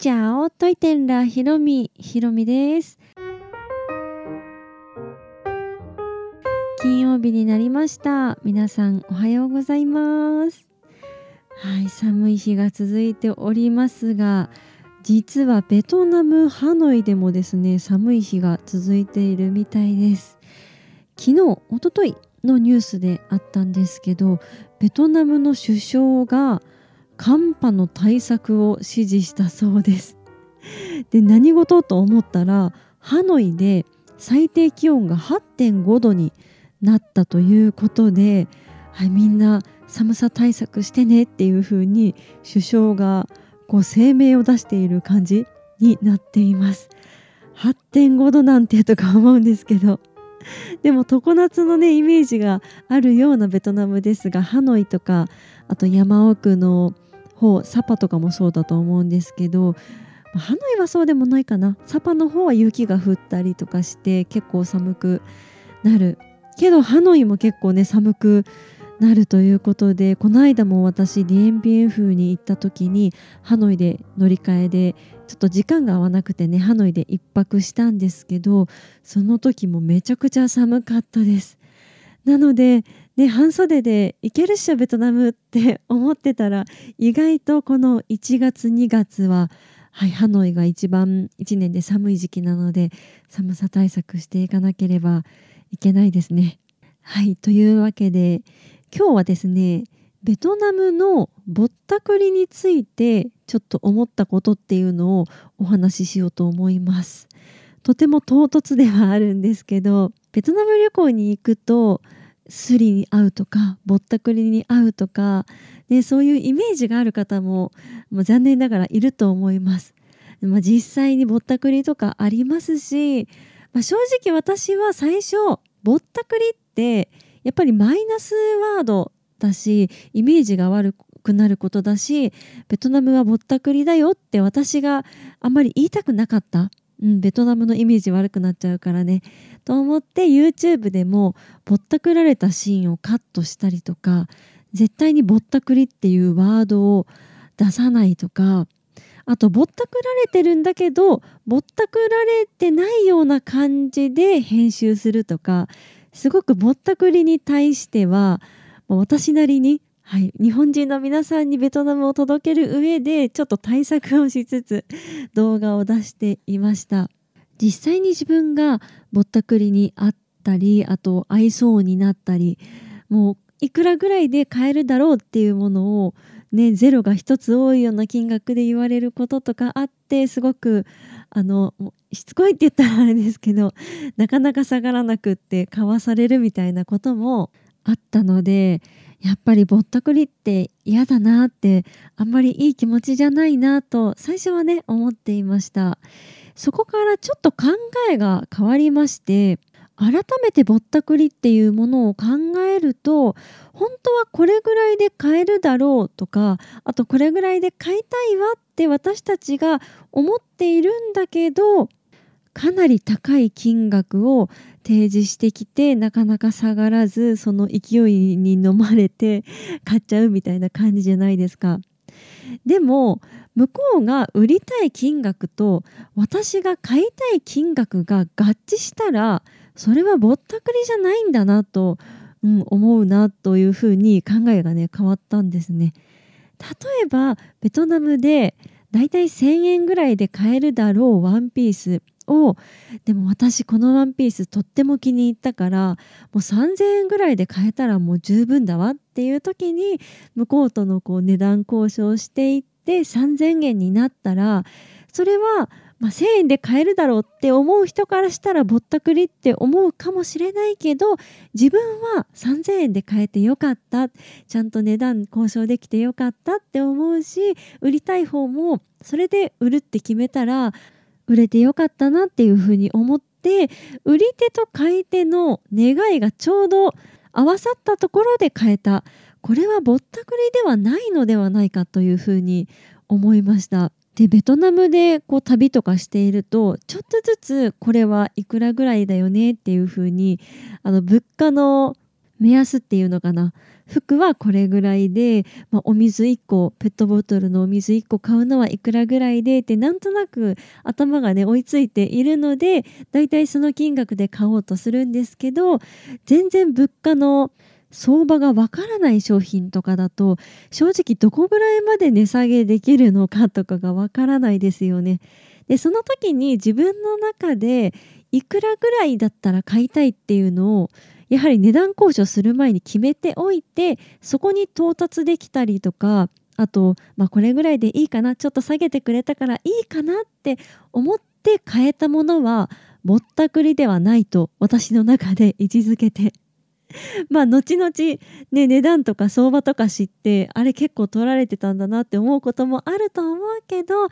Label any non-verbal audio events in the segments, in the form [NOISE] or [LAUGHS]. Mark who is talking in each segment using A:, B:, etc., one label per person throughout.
A: チャオトイテンラヒロミヒロミです。金曜日になりました。皆さんおはようございます。はい寒い日が続いておりますが実はベトナムハノイでもですね寒い日が続いているみたいです。昨日おとといのニュースであったんですけどベトナムの首相が寒波の対策を指示したそうです。で何事と思ったらハノイで最低気温が8.5度になったということで、はい、みんな寒さ対策してねっていう風に首相がこう声明を出している感じになっています。8.5度なんてとか思うんですけど。でも常夏のねイメージがあるようなベトナムですがハノイとかあと山奥の方サパとかもそうだと思うんですけどハノイはそうでもないかな。サパの方は雪が降ったりとかして結構寒くなる。けどハノイも結構ね寒くなるということでこの間も私 DMBF に行った時にハノイで乗り換えでちょっと時間が合わなくてねハノイで1泊したんですけどその時もめちゃくちゃ寒かったです。なのでね半袖で行けるっしょベトナムって思ってたら意外とこの1月2月ははい、ハノイが一番1年で寒い時期なので寒さ対策していかなければいけないですね。はいというわけで今日はですねベトナムのぼったくりについてちょっと思ったことっていうのをお話ししようと思います。とても唐突ではあるんですけどベトナム旅行に行くとスリに会うとかぼったくりに会うとか、ね、そういうイメージがある方ももう残念ながらいると思います。まあ、実際にぼったくりとかありますし、まあ、正直私は最初ぼったくりってやっぱりマイナスワードだしイメージが悪くなることだしベトナムはぼったくりだよって私があんまり言いたくなかった、うん、ベトナムのイメージ悪くなっちゃうからね。と思って YouTube でもぼったくられたシーンをカットしたりとか絶対にぼったくりっていうワードを出さないとかあとぼったくられてるんだけどぼったくられてないような感じで編集するとかすごくぼったくりに対しては私なりに、はい、日本人の皆さんにベトナムを届ける上でちょっと対策をしつつ動画を出していました。実際に自分がぼったくりにあったりあと合いそうになったりもういくらぐらいで買えるだろうっていうものをねゼロが1つ多いような金額で言われることとかあってすごくあのしつこいって言ったらあれですけどなかなか下がらなくって買わされるみたいなこともあったのでやっぱりぼったくりって嫌だなってあんまりいい気持ちじゃないなと最初はね思っていました。そこからちょっと考えが変わりまして改めてぼったくりっていうものを考えると本当はこれぐらいで買えるだろうとかあとこれぐらいで買いたいわって私たちが思っているんだけどかなり高い金額を提示してきてなかなか下がらずその勢いに飲まれて [LAUGHS] 買っちゃうみたいな感じじゃないですか。でも向こうが売りたい金額と私が買いたい金額が合致したらそれはぼったくりじゃないんだなと、うん、思うなというふうに考えがね変わったんですね。例えばベトナムでだいたい1,000円ぐらいで買えるだろうワンピースをでも私このワンピースとっても気に入ったからもう3,000円ぐらいで買えたらもう十分だわっていう時に向こうとのこう値段交渉していって3,000円になったらそれはまあ、1,000円で買えるだろうって思う人からしたらぼったくりって思うかもしれないけど自分は3,000円で買えてよかった。ちゃんと値段交渉できてよかったって思うし売りたい方もそれで売るって決めたら売れてよかったなっていうふうに思って売り手と買い手の願いがちょうど合わさったところで買えたこれはぼったくりではないのではないかというふうに思いました。でベトナムでこう旅とかしているとちょっとずつこれはいくらぐらいだよねっていう風にあの物価の目安っていうのかな？服はこれぐらいで、まあ、お水1個ペットボトルのお水1個買うのはいくらぐらいでってなんとなく頭がね追いついているのでだいたいその金額で買おうとするんですけど全然物価の相場がわからない商品とかだと正直どこぐらいまで値下げできるのかとかがわからないですよね。でその時に自分の中でいくらぐらいだったら買いたいっていうのをやはり値段交渉する前に決めておいてそこに到達できたりとかあと、まあ、これぐらいでいいかなちょっと下げてくれたからいいかなって思って買えたものはぼったくりではないと私の中で [LAUGHS] 位置づけて [LAUGHS] まあ後々ね値段とか相場とか知ってあれ結構取られてたんだなって思うこともあると思うけど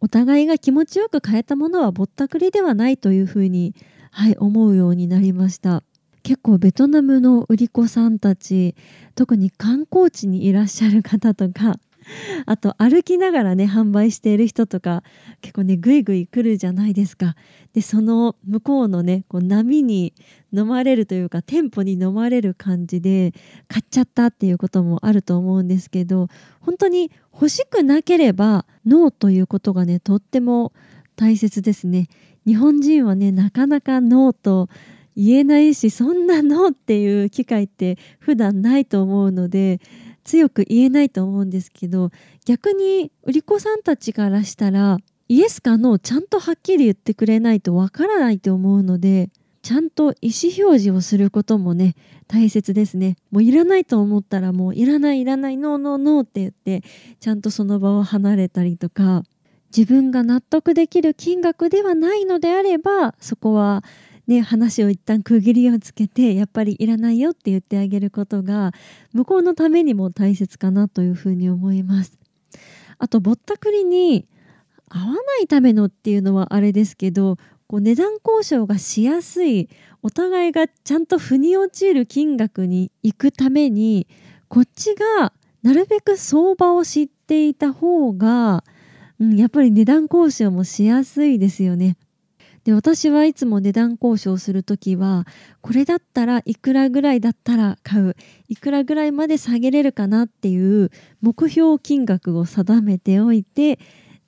A: お互いが気持ちよく買えたものはぼったくりではないというふうに、はい、思うようになりました。結構ベトナムの売り子さんたち特に観光地にいらっしゃる方とか [LAUGHS] あと歩きながらね販売している人とか結構ねぐいぐい来るじゃないですか。でその向こうのねこう波に飲まれるというか店舗に飲まれる感じで買っちゃったっていうこともあると思うんですけど本当に欲しくなければノーということがねとっても大切ですね。日本人はねなかなかノーと言えないしそんなのっていう機会って普段ないと思うので強く言えないと思うんですけど逆に売り子さんたちからしたらイエスかノーちゃんとはっきり言ってくれないとわからないと思うのでちゃんと意思表示をすることもね大切ですね。もういらないと思ったらもういらないいらないノーノーノーって言ってちゃんとその場を離れたりとか自分が納得できる金額ではないのであればそこはね、話を一旦区切りをつけてやっぱりいらないよって言ってあげることが向こうのためにも大切かなというふうに思います。あとぼったくりに合わないためのっていうのはあれですけどこう値段交渉がしやすいお互いがちゃんと腑に落ちる金額に行くためにこっちがなるべく相場を知っていた方が、うん、やっぱり値段交渉もしやすいですよね。で私はいつも値段交渉する時はこれだったらいくらぐらいだったら買ういくらぐらいまで下げれるかなっていう目標金額を定めておいて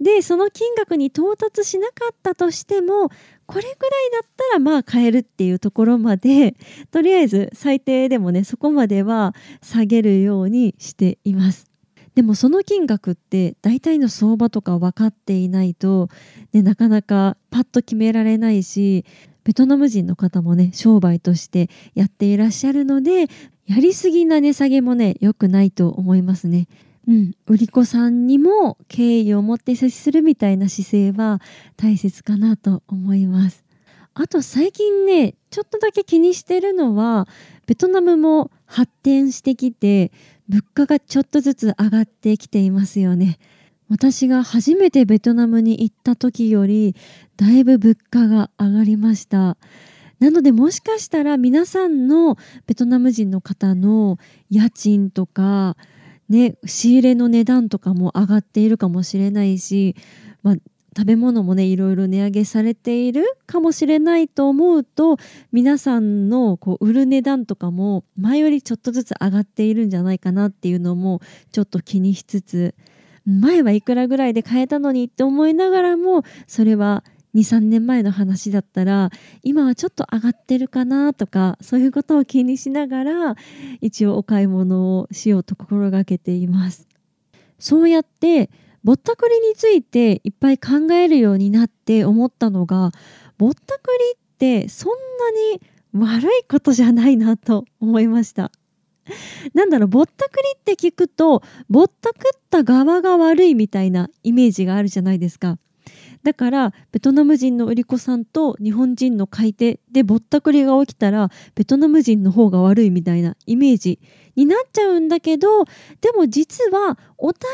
A: でその金額に到達しなかったとしてもこれぐらいだったらまあ買えるっていうところまでとりあえず最低でもねそこまでは下げるようにしています。でもその金額って大体の相場とか分かっていないと、ね、なかなかパッと決められないしベトナム人の方もね商売としてやっていらっしゃるのでやりすぎな値下げもね良くないと思いますね。うん、売り子さんにも敬意を持って接するみたいな姿勢は大切かなと思います。あと最近ねちょっとだけ気にしてるのはベトナムも発展してきて物価がちょっとずつ上がってきていますよね。私が初めてベトナムに行った時よりだいぶ物価が上がりました。なのでもしかしたら皆さんのベトナム人の方の家賃とかね仕入れの値段とかも上がっているかもしれないし、まあ、食べ物もねいろいろ値上げされているかもしれないと思うと皆さんのこう売る値段とかも前よりちょっとずつ上がっているんじゃないかなっていうのもちょっと気にしつつ前はいくらぐらいで買えたのにって思いながらもそれは23年前の話だったら今はちょっと上がってるかなとかそういうことを気にしながら一応お買い物をしようと心がけています。そうやってぼったくりについていっぱい考えるようになって思ったのがぼったくりってそんなに悪いことじゃないなと思いました。なんだろうぼったくりって聞くとぼったくった側が悪いみたいなイメージがあるじゃないですか。だからベトナム人の売り子さんと日本人の買い手でぼったくりが起きたらベトナム人の方が悪いみたいなイメージになっちゃうんだけどでも実はお互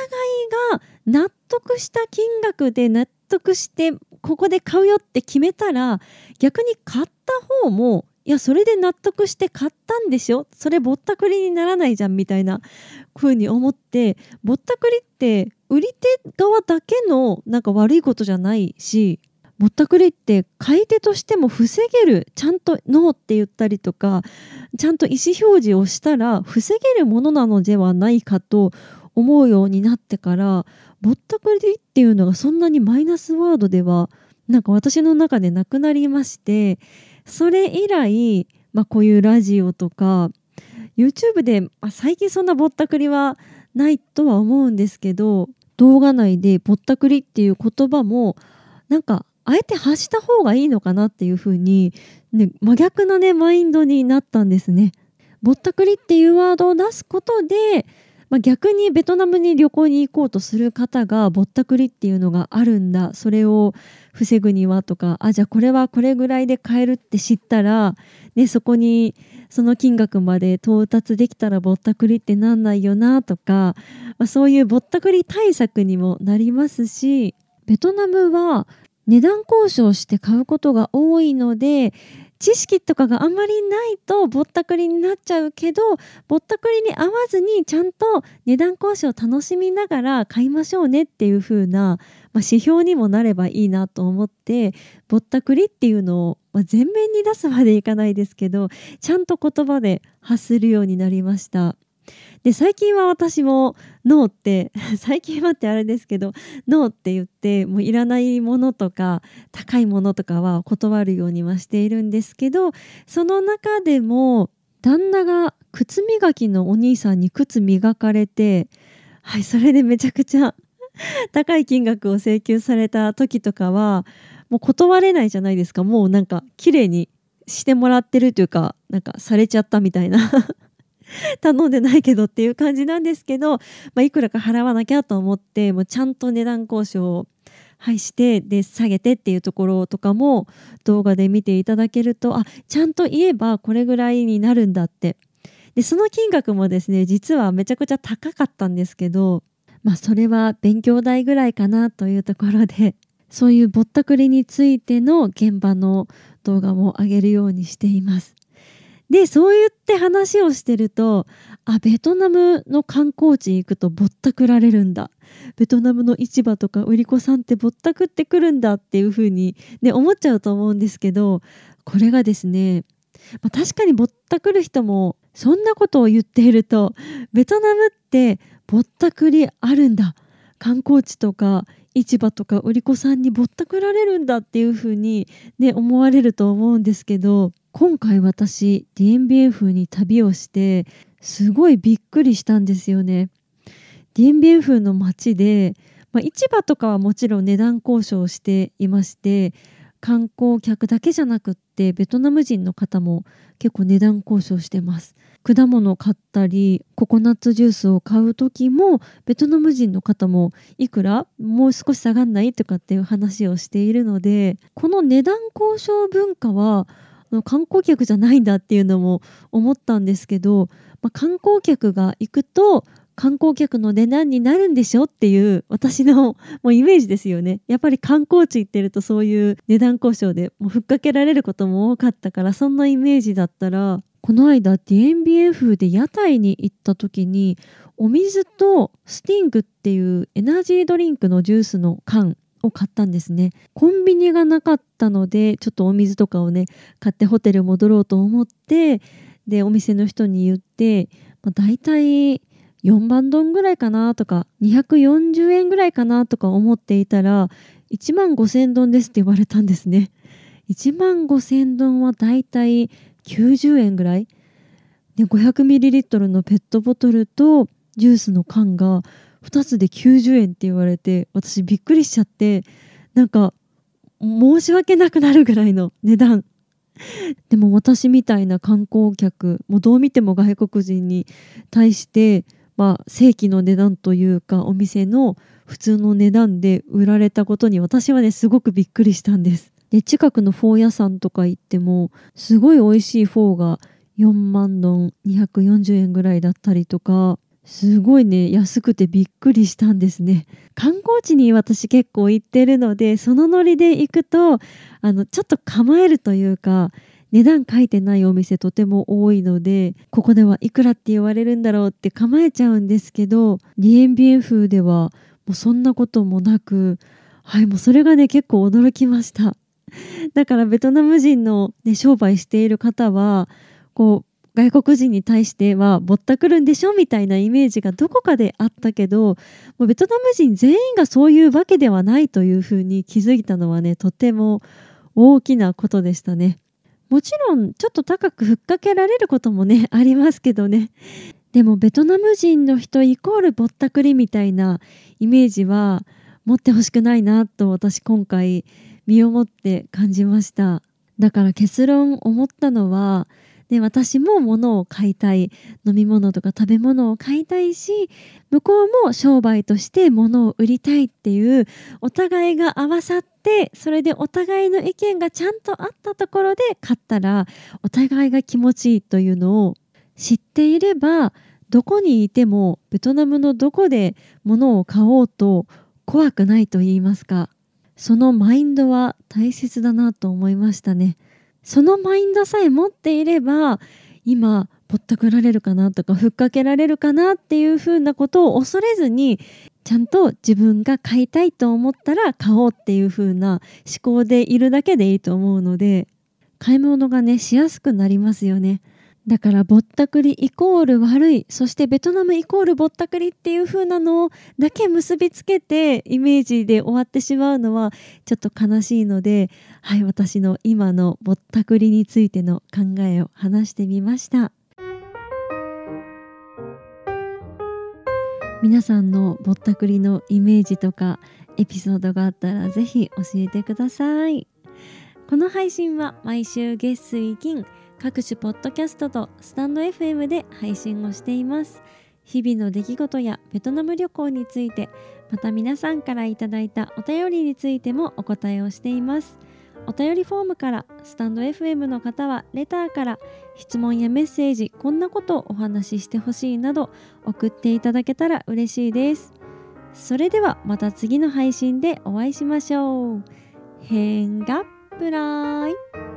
A: いが納得した金額で納得してここで買うよって決めたら逆に買った方もいやそれで納得して買ったんでしょ？それぼったくりにならないじゃんみたいな風に思ってぼったくりって売り手側だけのなんか悪いことじゃないしぼったくりって買い手としても防げるちゃんとノーって言ったりとかちゃんと意思表示をしたら防げるものなのではないかと思うようになってからぼったくりっていうのがそんなにマイナスワードではなんか私の中でなくなりましてそれ以来、まあ、こういうラジオとか YouTube で、まあ、最近そんなぼったくりはないとは思うんですけど動画内でぼったくりっていう言葉もなんかあえて発した方がいいのかなっていう風にね真逆のねマインドになったんですね。ぼったくりっていうワードを出すことで、まあ、逆にベトナムに旅行に行こうとする方がぼったくりっていうのがあるんだ。それを防ぐにはとかあじゃあこれはこれぐらいで買えるって知ったら、ね、そこにその金額まで到達できたらぼったくりってなんないよなとか、まあ、そういうぼったくり対策にもなりますしベトナムは値段交渉して買うことが多いので知識とかがあんまりないとぼったくりになっちゃうけどぼったくりに合わずにちゃんと値段交渉を楽しみながら買いましょうねっていう風な、まあ、指標にもなればいいなと思ってぼったくりっていうのを、まあ、前面に出すまでいかないですけどちゃんと言葉で発するようになりました。で最近は私もノーって [LAUGHS] 最近はってあれですけどノーって言ってもういらないものとか高いものとかは断るようにはしているんですけどその中でも旦那が靴磨きのお兄さんに靴磨かれてはいそれでめちゃくちゃ [LAUGHS] 高い金額を請求された時とかはもう断れないじゃないですか。もうなんか綺麗にしてもらってるというかなんかされちゃったみたいな。[LAUGHS] [LAUGHS] 頼んでないけどっていう感じなんですけど、まあ、いくらか払わなきゃと思ってもうちゃんと値段交渉を、はい、してで下げてっていうところとかも動画で見ていただけるとあちゃんと言えばこれぐらいになるんだってでその金額もですね実はめちゃくちゃ高かったんですけど、まあ、それは勉強代ぐらいかなというところでそういうぼったくりについての現場の動画も上げるようにしています。でそう言って話をしてるとあベトナムの観光地行くとぼったくられるんだ。ベトナムの市場とか売り子さんってぼったくってくるんだっていう風にね思っちゃうと思うんですけどこれがですね、まあ、確かにぼったくる人もそんなことを言っているとベトナムってぼったくりあるんだ。観光地とか市場とか売り子さんにぼったくられるんだっていう風にね思われると思うんですけど今回私 DMBF に旅をしてすごいびっくりしたんですよね。DMBF の街で、まあ、市場とかはもちろん値段交渉していまして観光客だけじゃなくってベトナム人の方も結構値段交渉してます。果物を買ったりココナッツジュースを買う時もベトナム人の方もいくらもう少し下がんないとかっていう話をしているのでこの値段交渉文化は観光客じゃないんだっていうのも思ったんですけど、まあ、観光客が行くと観光客の値段になるんでしょっていう私のもうイメージですよね。やっぱり観光地行ってるとそういう値段交渉でもうふっかけられることも多かったからそんなイメージだったらこの間 DNBF で屋台に行った時にお水とスティングっていうエナジードリンクのジュースの缶を買ったんですね。コンビニがなかったのでちょっとお水とかをね買ってホテル戻ろうと思ってでお店の人に言って、まあ、大体4万ドンぐらいかなとか240円ぐらいかなとか思っていたら1万5000ドンですって言われたんですね。1万5000ドンは大体90円ぐらい。で 500ml のペットボトルとジュースの缶が2つで90円って言われて私びっくりしちゃってなんか申し訳なくなるぐらいの値段。でも私みたいな観光客もうどう見ても外国人に対してまあ正規の値段というかお店の普通の値段で売られたことに私はねすごくびっくりしたんです。で近くのフォー屋さんとか行ってもすごい美味しいフォーが4万ドン240円ぐらいだったりとかすごいね安くてびっくりしたんですね観光地に私結構行ってるのでそのノリで行くとあのちょっと構えるというか値段書いてないお店とても多いのでここではいくらって言われるんだろうって構えちゃうんですけど DMBN 風ではもうそんなこともなくはいもうそれがね結構驚きました [LAUGHS] だからベトナム人の、ね、商売している方はこう外国人に対してはぼったくるんでしょみたいなイメージがどこかであったけどもうベトナム人全員がそういうわけではないというふうに気づいたのはねとても大きなことでしたね。もちろんちょっと高くふっかけられることもね [LAUGHS] ありますけどね。でもベトナム人の人イコールぼったくりみたいなイメージは持ってほしくないなと私今回身をもって感じました。だから結論思ったのはで私も物を買いたい飲み物とか食べ物を買いたいし向こうも商売として物を売りたいっていうお互いが合わさってそれでお互いの意見がちゃんとあったところで買ったらお互いが気持ちいいというのを知っていればどこにいてもベトナムのどこで物を買おうと怖くないと言いますかそのマインドは大切だなと思いましたね。そのマインドさえ持っていれば今ぼったくられるかなとかふっかけられるかなっていうふうなことを恐れずにちゃんと自分が買いたいと思ったら買おうっていうふうな思考でいるだけでいいと思うので買い物がねしやすくなりますよね。だからぼったくりイコール悪い。そしてベトナムイコールぼったくりっていう風なのだけ結びつけてイメージで終わってしまうのはちょっと悲しいのではい私の今のぼったくりについての考えを話してみました。皆さんのぼったくりのイメージとかエピソードがあったらぜひ教えてください。この配信は毎週月水金各種ポッドキャストとスタンド FM で配信をしています。日々の出来事やベトナム旅行についてまた皆さんからいただいたお便りについてもお答えをしています。お便りフォームからスタンド FM の方はレターから質問やメッセージこんなことをお話ししてほしいなど送っていただけたら嬉しいです。それではまた次の配信でお会いしましょう。変がプライ